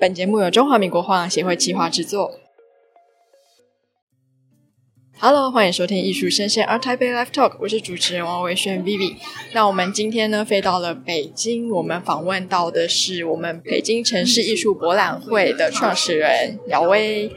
本节目由中华民国画廊协会企划制作。Hello，欢迎收听艺术声鲜 ART TAIPEI Live Talk，我是主持人王维轩 Vivi。那我们今天呢飞到了北京，我们访问到的是我们北京城市艺术博览会的创始人姚薇。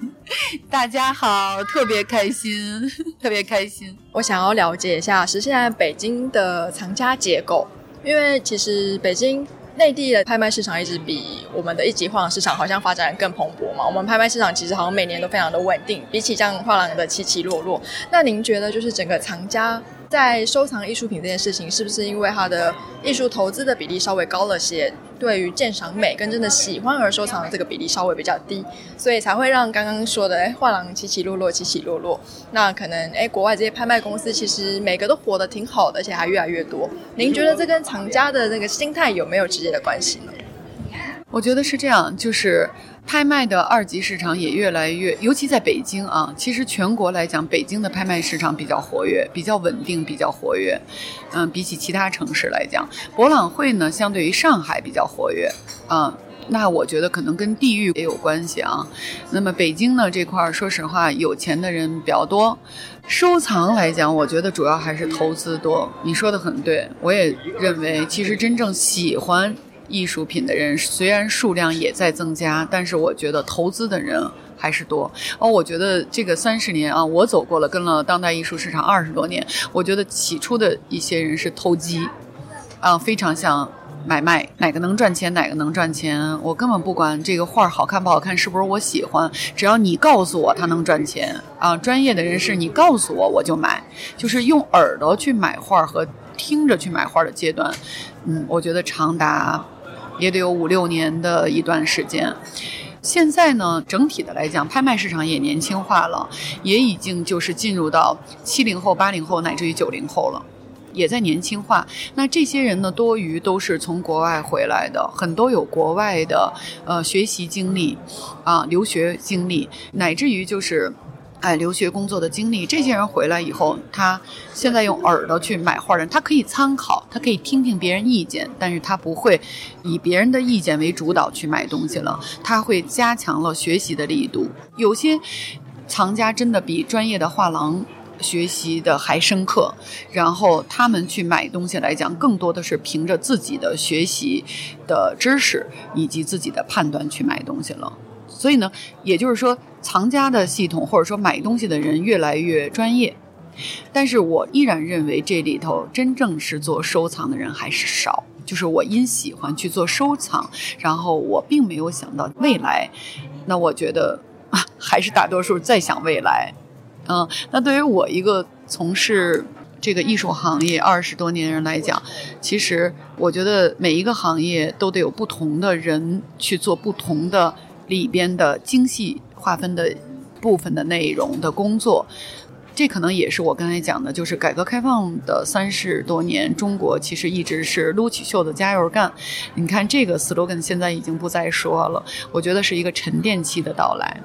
大家好，特别开心，特别开心。我想要了解一下是现在北京的藏家结构，因为其实北京。内地的拍卖市场一直比我们的一级画廊市场好像发展更蓬勃嘛。我们拍卖市场其实好像每年都非常的稳定，比起这样画廊的起起落落。那您觉得就是整个藏家在收藏艺术品这件事情，是不是因为他的艺术投资的比例稍微高了些？对于鉴赏美跟真的喜欢而收藏的这个比例稍微比较低，所以才会让刚刚说的哎画廊起起落落起起落落。那可能哎国外这些拍卖公司其实每个都活得挺好的，而且还越来越多。您觉得这跟藏家的那个心态有没有直接的关系呢？我觉得是这样，就是。拍卖的二级市场也越来越，尤其在北京啊。其实全国来讲，北京的拍卖市场比较活跃，比较稳定，比较活跃。嗯，比起其他城市来讲，博览会呢，相对于上海比较活跃。嗯，那我觉得可能跟地域也有关系啊。那么北京呢这块儿，说实话，有钱的人比较多。收藏来讲，我觉得主要还是投资多。你说的很对，我也认为，其实真正喜欢。艺术品的人虽然数量也在增加，但是我觉得投资的人还是多。哦，我觉得这个三十年啊，我走过了，跟了当代艺术市场二十多年，我觉得起初的一些人是投机，啊，非常像买卖，哪个能赚钱，哪个能赚钱，我根本不管这个画好看不好看，是不是我喜欢，只要你告诉我它能赚钱啊。专业的人士，你告诉我我就买，就是用耳朵去买画和听着去买画的阶段，嗯，我觉得长达。也得有五六年的一段时间。现在呢，整体的来讲，拍卖市场也年轻化了，也已经就是进入到七零后、八零后乃至于九零后了，也在年轻化。那这些人呢，多余都是从国外回来的，很多有国外的呃学习经历啊、留学经历，乃至于就是。哎，留学工作的经历，这些人回来以后，他现在用耳朵去买画人，他可以参考，他可以听听别人意见，但是他不会以别人的意见为主导去买东西了，他会加强了学习的力度。有些藏家真的比专业的画廊学习的还深刻，然后他们去买东西来讲，更多的是凭着自己的学习的知识以及自己的判断去买东西了。所以呢，也就是说，藏家的系统或者说买东西的人越来越专业，但是我依然认为这里头真正是做收藏的人还是少。就是我因喜欢去做收藏，然后我并没有想到未来。那我觉得啊，还是大多数在想未来。嗯，那对于我一个从事这个艺术行业二十多年人来讲，其实我觉得每一个行业都得有不同的人去做不同的。里边的精细划分的部分的内容的工作，这可能也是我刚才讲的，就是改革开放的三十多年，中国其实一直是撸起袖子加油干。你看这个 slogan 现在已经不再说了，我觉得是一个沉淀期的到来，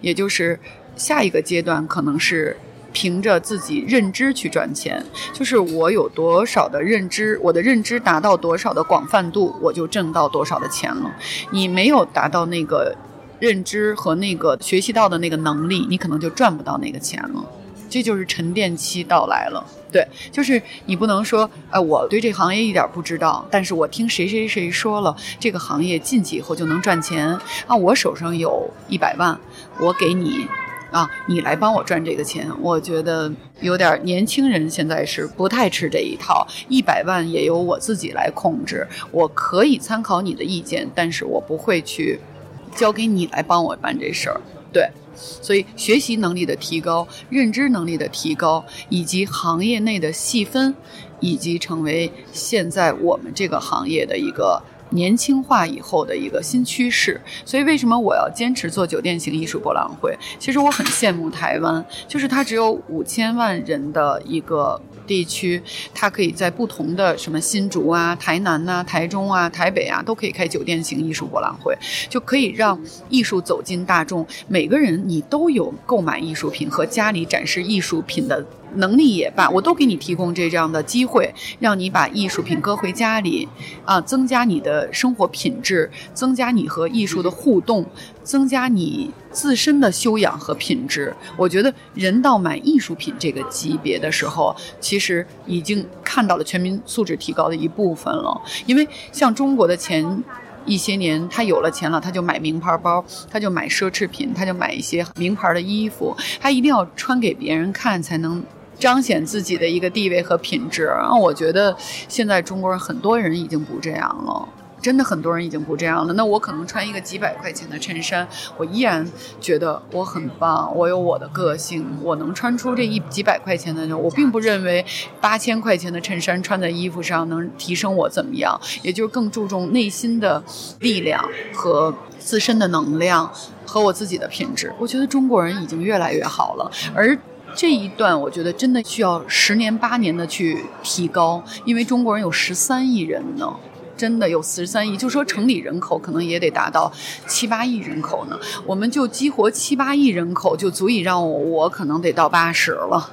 也就是下一个阶段可能是。凭着自己认知去赚钱，就是我有多少的认知，我的认知达到多少的广泛度，我就挣到多少的钱了。你没有达到那个认知和那个学习到的那个能力，你可能就赚不到那个钱了。这就是沉淀期到来了。对，就是你不能说，呃，我对这行业一点不知道，但是我听谁谁谁说了，这个行业进去以后就能赚钱啊，我手上有一百万，我给你。啊，你来帮我赚这个钱，我觉得有点年轻人现在是不太吃这一套。一百万也由我自己来控制，我可以参考你的意见，但是我不会去交给你来帮我办这事儿。对，所以学习能力的提高、认知能力的提高，以及行业内的细分，以及成为现在我们这个行业的一个。年轻化以后的一个新趋势，所以为什么我要坚持做酒店型艺术博览会？其实我很羡慕台湾，就是它只有五千万人的一个地区，它可以在不同的什么新竹啊、台南呐、啊、台中啊、台北啊，都可以开酒店型艺术博览会，就可以让艺术走进大众，每个人你都有购买艺术品和家里展示艺术品的。能力也罢，我都给你提供这样的机会，让你把艺术品搁回家里，啊，增加你的生活品质，增加你和艺术的互动，增加你自身的修养和品质。我觉得人到买艺术品这个级别的时候，其实已经看到了全民素质提高的一部分了。因为像中国的前一些年，他有了钱了，他就买名牌包，他就买奢侈品，他就买一些名牌的衣服，他一定要穿给别人看才能。彰显自己的一个地位和品质，然后我觉得现在中国人很多人已经不这样了，真的很多人已经不这样了。那我可能穿一个几百块钱的衬衫，我依然觉得我很棒，我有我的个性，我能穿出这一几百块钱的。我并不认为八千块钱的衬衫穿在衣服上能提升我怎么样，也就是更注重内心的力量和自身的能量和我自己的品质。我觉得中国人已经越来越好了，而。这一段我觉得真的需要十年八年的去提高，因为中国人有十三亿人呢，真的有十三亿，就说城里人口可能也得达到七八亿人口呢。我们就激活七八亿人口，就足以让我我可能得到八十了。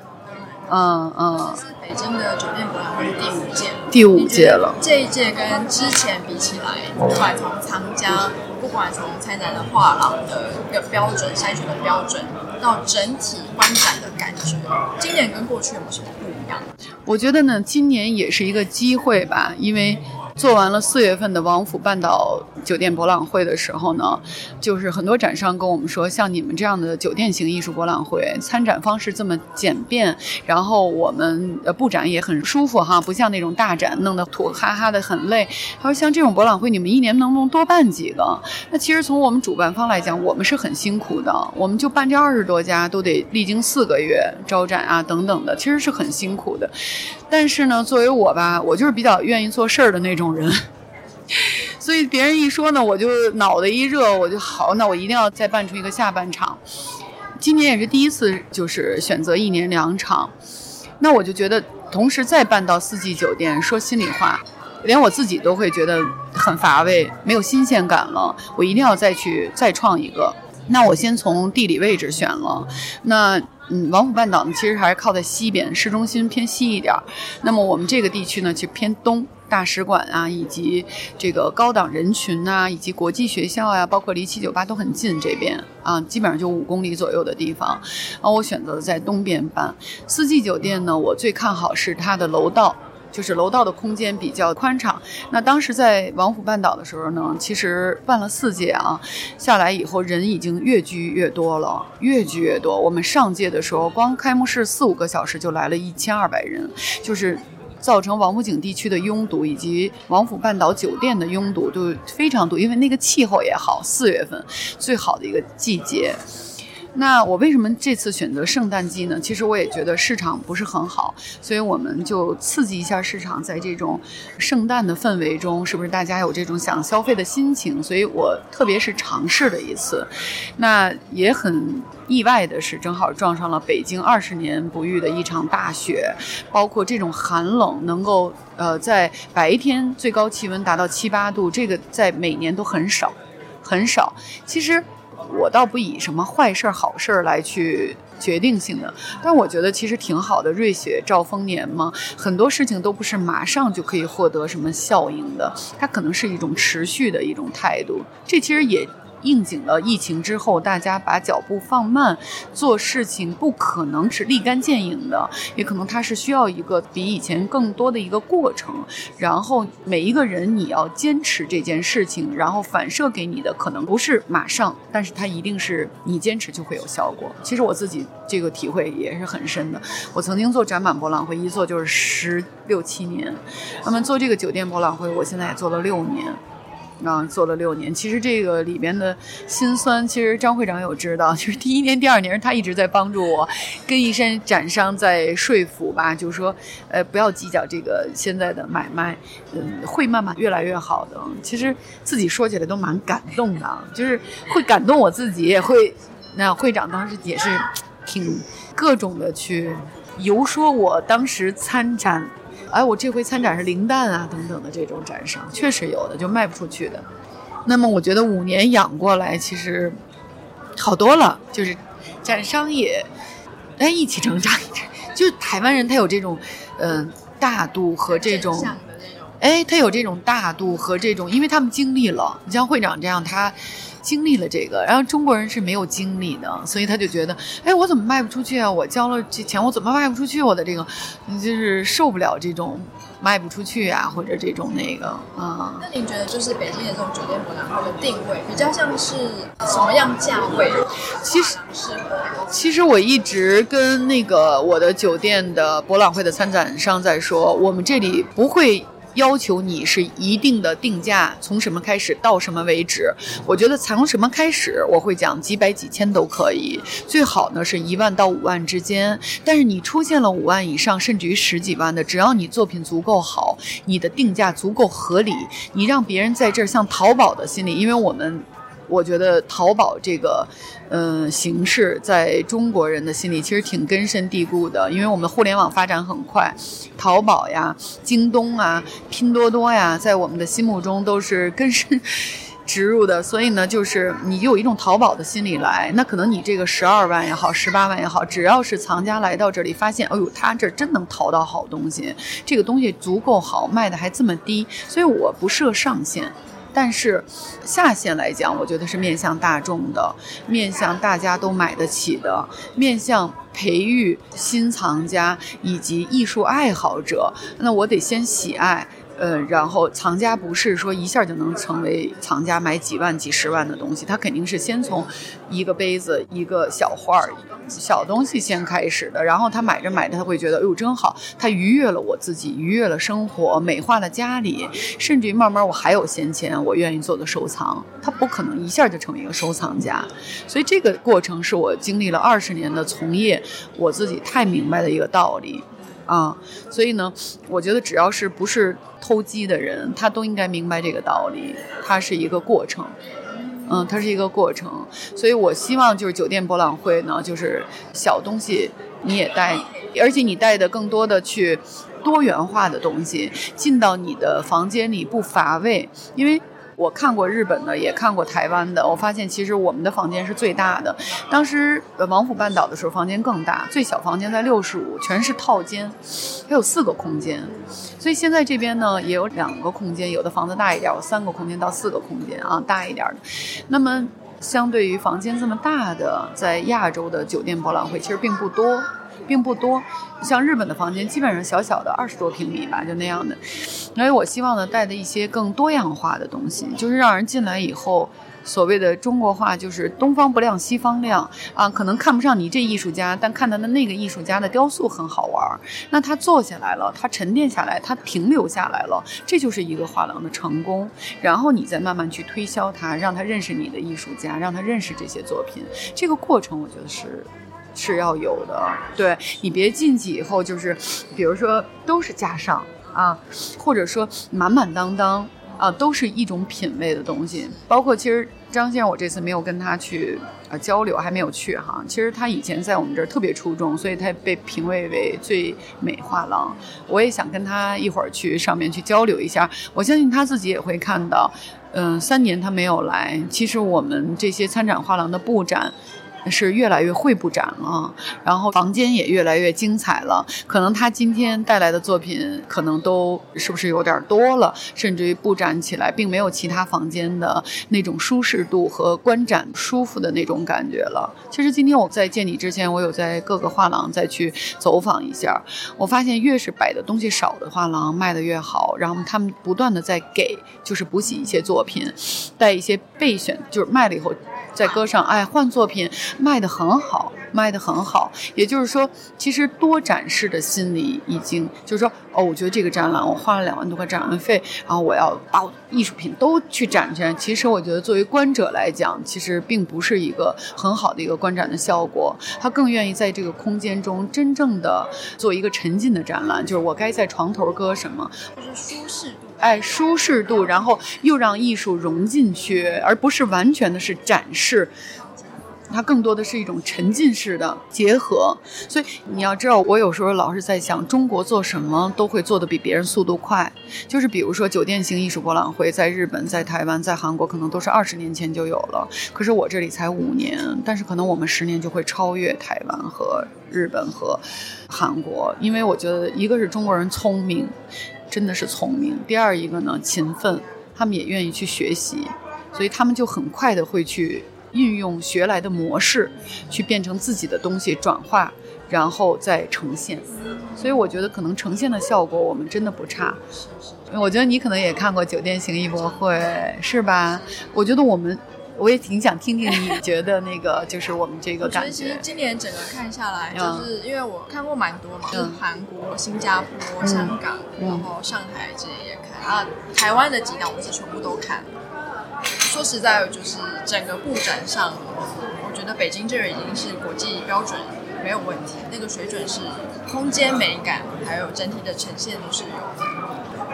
嗯嗯。这是北京的酒店博览会第五届，第五届了。这一届跟之前比起来，不管从藏家，不管从参展的画廊的一个标准筛选的标准。到整体观展的感觉，今年跟过去有没有什么不一样？我觉得呢，今年也是一个机会吧，因为。做完了四月份的王府半岛酒店博览会的时候呢，就是很多展商跟我们说，像你们这样的酒店型艺术博览会，参展方式这么简便，然后我们呃布展也很舒服哈，不像那种大展弄得土哈哈的很累。他说像这种博览会，你们一年能不能多办几个？那其实从我们主办方来讲，我们是很辛苦的，我们就办这二十多家都得历经四个月招展啊等等的，其实是很辛苦的。但是呢，作为我吧，我就是比较愿意做事儿的那种。人，所以别人一说呢，我就脑袋一热，我就好，那我一定要再办出一个下半场。今年也是第一次，就是选择一年两场，那我就觉得同时再办到四季酒店，说心里话，连我自己都会觉得很乏味，没有新鲜感了。我一定要再去再创一个。那我先从地理位置选了，那。嗯，王府半岛呢，其实还是靠在西边，市中心偏西一点。那么我们这个地区呢，就偏东，大使馆啊，以及这个高档人群啊，以及国际学校呀、啊，包括离七九八都很近，这边啊，基本上就五公里左右的地方。啊，我选择在东边办四季酒店呢，我最看好是它的楼道。就是楼道的空间比较宽敞。那当时在王府半岛的时候呢，其实办了四届啊，下来以后人已经越聚越多了，越聚越多。我们上届的时候，光开幕式四五个小时就来了一千二百人，就是造成王府井地区的拥堵以及王府半岛酒店的拥堵都非常多，因为那个气候也好，四月份最好的一个季节。那我为什么这次选择圣诞季呢？其实我也觉得市场不是很好，所以我们就刺激一下市场，在这种圣诞的氛围中，是不是大家有这种想消费的心情？所以我特别是尝试了一次，那也很意外的是，正好撞上了北京二十年不遇的一场大雪，包括这种寒冷能够呃在白天最高气温达到七八度，这个在每年都很少，很少。其实。我倒不以什么坏事儿、好事儿来去决定性的，但我觉得其实挺好的。瑞雪兆丰年嘛，很多事情都不是马上就可以获得什么效应的，它可能是一种持续的一种态度。这其实也。应景了疫情之后，大家把脚步放慢，做事情不可能是立竿见影的，也可能它是需要一个比以前更多的一个过程。然后每一个人你要坚持这件事情，然后反射给你的可能不是马上，但是它一定是你坚持就会有效果。其实我自己这个体会也是很深的。我曾经做展板博览会，一做就是十六七年，那么做这个酒店博览会，我现在也做了六年。啊，做了六年，其实这个里边的辛酸，其实张会长有知道。就是第一年、第二年，他一直在帮助我，跟一些展商在说服吧，就是说，呃，不要计较这个现在的买卖，嗯，会慢慢越来越好的。其实自己说起来都蛮感动的，就是会感动我自己，也会。那会长当时也是挺各种的去游说我当时参展。哎，我这回参展是零蛋啊，等等的这种展商，确实有的就卖不出去的。那么我觉得五年养过来，其实好多了，就是展商也哎一起成长，就是台湾人他有这种，嗯、呃，大度和这种，哎，他有这种大度和这种，因为他们经历了，你像会长这样，他经历了这个，然后中国人是没有经历的，所以他就觉得，哎，我怎么卖不出去啊？我交了这钱，我怎么卖不出去？我的这个，就是受不了这种。卖不出去啊，或者这种那个啊。那您觉得就是北京的这种酒店博览会的定位比较像是什么样价位？其实其实我一直跟那个我的酒店的博览会的参展商在说，我们这里不会。要求你是一定的定价，从什么开始到什么为止？我觉得从什么开始，我会讲几百几千都可以，最好呢是一万到五万之间。但是你出现了五万以上，甚至于十几万的，只要你作品足够好，你的定价足够合理，你让别人在这儿像淘宝的心理，因为我们。我觉得淘宝这个，嗯、形式在中国人的心里其实挺根深蒂固的，因为我们互联网发展很快，淘宝呀、京东啊、拼多多呀，在我们的心目中都是根深植入的。所以呢，就是你有一种淘宝的心理来，那可能你这个十二万也好，十八万也好，只要是藏家来到这里，发现，哎呦，他这真能淘到好东西，这个东西足够好，卖的还这么低，所以我不设上限。但是下限来讲，我觉得是面向大众的，面向大家都买得起的，面向培育新藏家以及艺术爱好者。那我得先喜爱。呃，然后藏家不是说一下就能成为藏家，买几万、几十万的东西，他肯定是先从一个杯子、一个小画、小东西先开始的。然后他买着买着，他会觉得，哎呦，真好，他愉悦了我自己，愉悦了生活，美化了家里，甚至于慢慢我还有闲钱，我愿意做个收藏。他不可能一下就成为一个收藏家，所以这个过程是我经历了二十年的从业，我自己太明白的一个道理。啊，所以呢，我觉得只要是不是偷鸡的人，他都应该明白这个道理。它是一个过程，嗯，它是一个过程。所以我希望就是酒店博览会呢，就是小东西你也带，而且你带的更多的去多元化的东西进到你的房间里不乏味，因为。我看过日本的，也看过台湾的。我发现其实我们的房间是最大的。当时王府半岛的时候，房间更大，最小房间在六十五，全是套间，它有四个空间。所以现在这边呢，也有两个空间，有的房子大一点，有三个空间到四个空间啊，大一点的。那么相对于房间这么大的，在亚洲的酒店博览会其实并不多。并不多，像日本的房间基本上小小的二十多平米吧，就那样的。所以我希望呢，带的一些更多样化的东西，就是让人进来以后，所谓的中国话就是东方不亮西方亮啊，可能看不上你这艺术家，但看他的那个艺术家的雕塑很好玩，那他坐下来了，他沉淀下来，他停留下来了，这就是一个画廊的成功。然后你再慢慢去推销他，让他认识你的艺术家，让他认识这些作品，这个过程我觉得是。是要有的，对，你别进去以后就是，比如说都是架上啊，或者说满满当当啊，都是一种品味的东西。包括其实张先生，我这次没有跟他去啊交流，还没有去哈。其实他以前在我们这儿特别出众，所以他被评为为最美画廊。我也想跟他一会儿去上面去交流一下，我相信他自己也会看到。嗯，三年他没有来，其实我们这些参展画廊的布展。是越来越会布展了，然后房间也越来越精彩了。可能他今天带来的作品，可能都是不是有点多了，甚至于布展起来并没有其他房间的那种舒适度和观展舒服的那种感觉了。其实今天我在见你之前，我有在各个画廊再去走访一下，我发现越是摆的东西少的画廊卖的越好，然后他们不断的在给，就是补给一些作品，带一些备选，就是卖了以后。再搁上，哎，换作品卖得很好，卖得很好。也就是说，其实多展示的心理已经就是说，哦，我觉得这个展览我花了两万多块展览费，然后我要把我艺术品都去展示。其实我觉得作为观者来讲，其实并不是一个很好的一个观展的效果。他更愿意在这个空间中真正的做一个沉浸的展览，就是我该在床头搁什么，就是舒适度。哎，舒适度，然后又让艺术融进去，而不是完全的是展示。它更多的是一种沉浸式的结合。所以你要知道，我有时候老是在想，中国做什么都会做得比别人速度快。就是比如说酒店型艺术博览会，在日本、在台湾、在韩国，可能都是二十年前就有了。可是我这里才五年，但是可能我们十年就会超越台湾和日本和韩国，因为我觉得一个是中国人聪明，真的是聪明；第二一个呢，勤奋，他们也愿意去学习，所以他们就很快的会去运用学来的模式，去变成自己的东西转化，然后再呈现。所以我觉得可能呈现的效果我们真的不差。我觉得你可能也看过酒店型艺博会，是吧？我觉得我们。我也挺想听听你觉得那个，就是我们这个感觉。其实今年整个看下来，就是因为我看过蛮多嘛，就是韩国、新加坡、香港，然后上海这些也看，啊，台湾的几档我是全部都看。说实在，就是整个布展上，我觉得北京这儿已经是国际标准没有问题，那个水准是空间美感，还有整体的呈现都是有。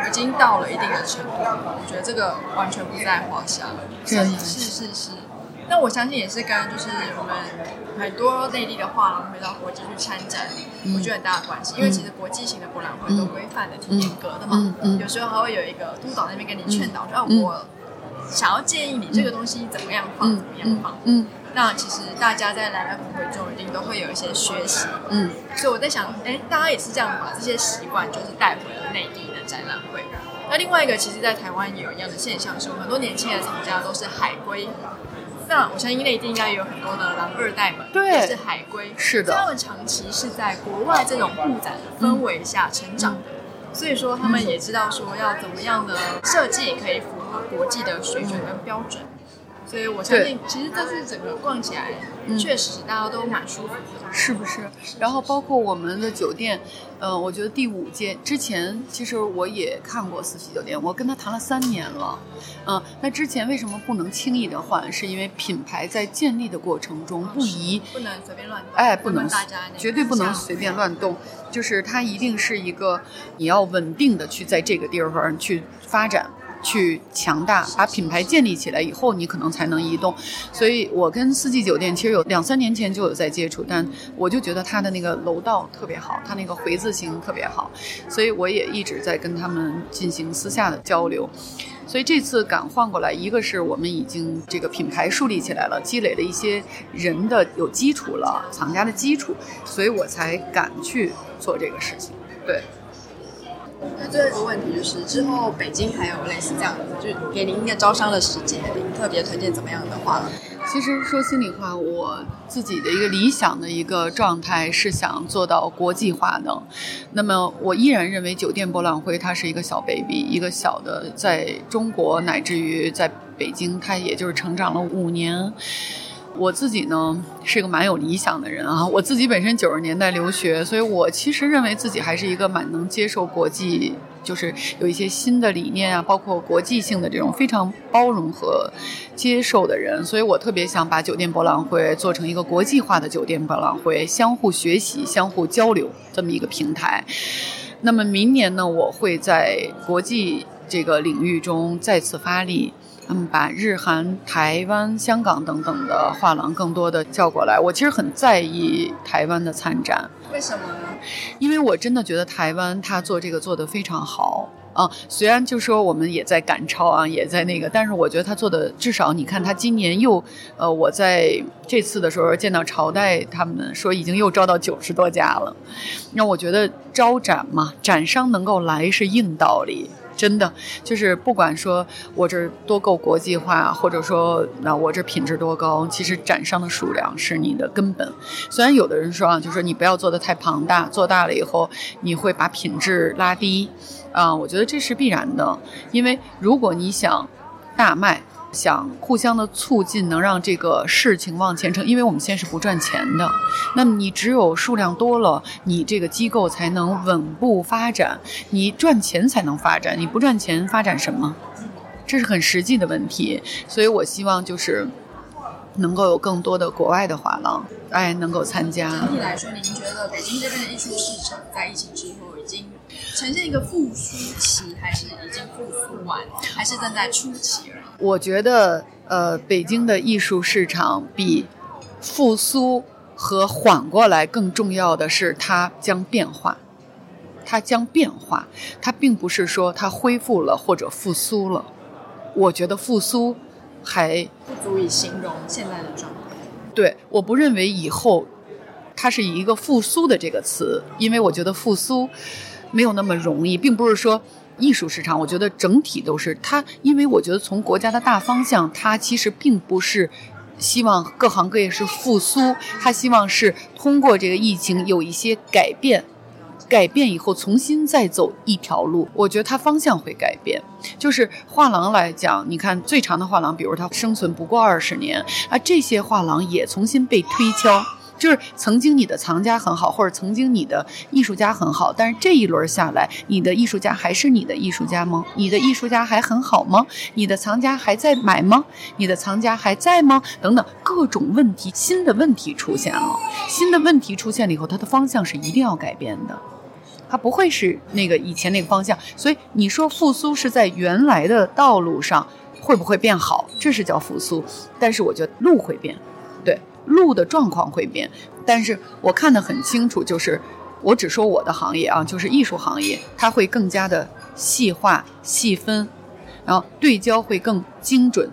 已经到了一定的程度，我觉得这个完全不在话下。是是是是，那我相信也是跟就是我们很多内地的画廊回到国际去参展，嗯、我觉得很大的关系。因为其实国际型的博览会都规范的挺严格的嘛，嗯。嗯。嗯、有时候还会有一个督导那边跟你劝导，说、啊、我想要建议你这个东西怎么样放，嗯、怎么样放。嗯嗯。那其实大家在来来回回中一定都会有一些学习，嗯，所以我在想，哎，大家也是这样把这些习惯就是带回了内地的展览会。那另外一个，其实，在台湾也有一样的现象，是很多年轻的藏家都是海归。那我相信内地应该也有很多的狼二代们，对，是海归，是的，他们长期是在国外这种布展的氛围下成长的，嗯、所以说他们也知道说要怎么样的设计可以符合国际的水准跟标准。所以我相信，其实这次整个逛起来，确实大家都蛮舒服的，是不是？然后包括我们的酒店，呃，我觉得第五届之前，其实我也看过四喜酒店，我跟他谈了三年了，嗯，那之前为什么不能轻易的换？是因为品牌在建立的过程中不宜，不能随便乱动，哎，不能，绝对不能随便乱动，就是它一定是一个你要稳定的去在这个地方去发展。去强大，把品牌建立起来以后，你可能才能移动。所以我跟四季酒店其实有两三年前就有在接触，但我就觉得它的那个楼道特别好，它那个回字形特别好，所以我也一直在跟他们进行私下的交流。所以这次敢换过来，一个是我们已经这个品牌树立起来了，积累了一些人的有基础了，藏家的基础，所以我才敢去做这个事情。对。那最后一个问题就是，之后北京还有类似这样子，就给您一个招商的时间，您特别推荐怎么样的话？其实说心里话，我自己的一个理想的一个状态是想做到国际化的。那么我依然认为酒店博览会它是一个小 baby，一个小的，在中国乃至于在北京，它也就是成长了五年。我自己呢是一个蛮有理想的人啊，我自己本身九十年代留学，所以我其实认为自己还是一个蛮能接受国际，就是有一些新的理念啊，包括国际性的这种非常包容和接受的人，所以我特别想把酒店博览会做成一个国际化的酒店博览会，相互学习、相互交流这么一个平台。那么明年呢，我会在国际这个领域中再次发力。嗯，把日韩、台湾、香港等等的画廊更多的叫过来。我其实很在意台湾的参展，为什么呢？因为我真的觉得台湾他做这个做得非常好啊。虽然就说我们也在赶超啊，也在那个，但是我觉得他做的至少你看他今年又呃，我在这次的时候见到朝代他们说已经又招到九十多家了。那我觉得招展嘛，展商能够来是硬道理。真的就是不管说我这多够国际化，或者说那我这品质多高，其实展商的数量是你的根本。虽然有的人说啊，就说你不要做的太庞大，做大了以后你会把品质拉低，啊，我觉得这是必然的，因为如果你想大卖。想互相的促进，能让这个事情往前程，因为我们现在是不赚钱的。那么你只有数量多了，你这个机构才能稳步发展，你赚钱才能发展，你不赚钱发展什么？这是很实际的问题。所以我希望就是能够有更多的国外的画廊，哎，能够参加。整体来说，您觉得北京这边的艺术市场在疫情之后已经呈现一个复苏期，还是已经复苏完，还是正在初期而已？我觉得，呃，北京的艺术市场比复苏和缓过来更重要的是它将变化，它将变化，它并不是说它恢复了或者复苏了。我觉得复苏还不足以形容现在的状态。对，我不认为以后它是以一个复苏的这个词，因为我觉得复苏没有那么容易，并不是说。艺术市场，我觉得整体都是它，因为我觉得从国家的大方向，它其实并不是希望各行各业是复苏，它希望是通过这个疫情有一些改变，改变以后重新再走一条路。我觉得它方向会改变。就是画廊来讲，你看最长的画廊，比如它生存不过二十年啊，这些画廊也重新被推敲。就是曾经你的藏家很好，或者曾经你的艺术家很好，但是这一轮下来，你的艺术家还是你的艺术家吗？你的艺术家还很好吗？你的藏家还在买吗？你的藏家还在吗？等等，各种问题，新的问题出现了。新的问题出现了以后，它的方向是一定要改变的，它不会是那个以前那个方向。所以你说复苏是在原来的道路上，会不会变好？这是叫复苏，但是我觉得路会变，路的状况会变，但是我看得很清楚，就是我只说我的行业啊，就是艺术行业，它会更加的细化、细分，然后对焦会更精准，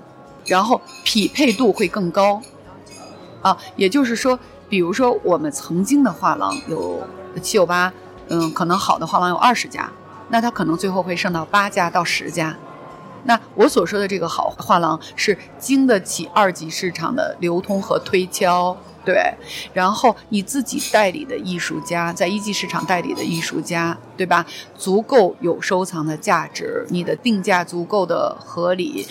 然后匹配度会更高，啊，也就是说，比如说我们曾经的画廊有七九八，嗯，可能好的画廊有二十家，那它可能最后会剩到八家到十家。那我所说的这个好画廊是经得起二级市场的流通和推敲，对。然后你自己代理的艺术家，在一级市场代理的艺术家，对吧？足够有收藏的价值，你的定价足够的合理，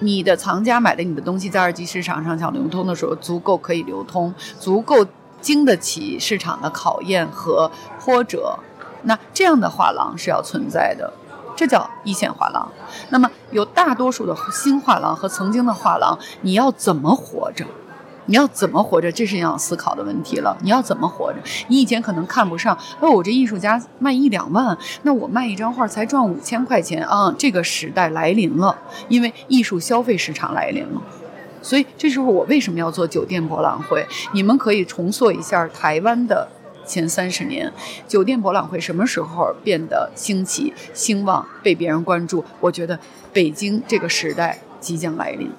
你的藏家买的你的东西在二级市场上想流通的时候，足够可以流通，足够经得起市场的考验和波折。那这样的画廊是要存在的。这叫一线画廊。那么，有大多数的新画廊和曾经的画廊，你要怎么活着？你要怎么活着？这是要思考的问题了。你要怎么活着？你以前可能看不上，哦，我这艺术家卖一两万，那我卖一张画才赚五千块钱啊！这个时代来临了，因为艺术消费市场来临了。所以，这时候我为什么要做酒店博览会？你们可以重塑一下台湾的。前三十年，酒店博览会什么时候变得兴起、兴旺、被别人关注？我觉得北京这个时代即将来临。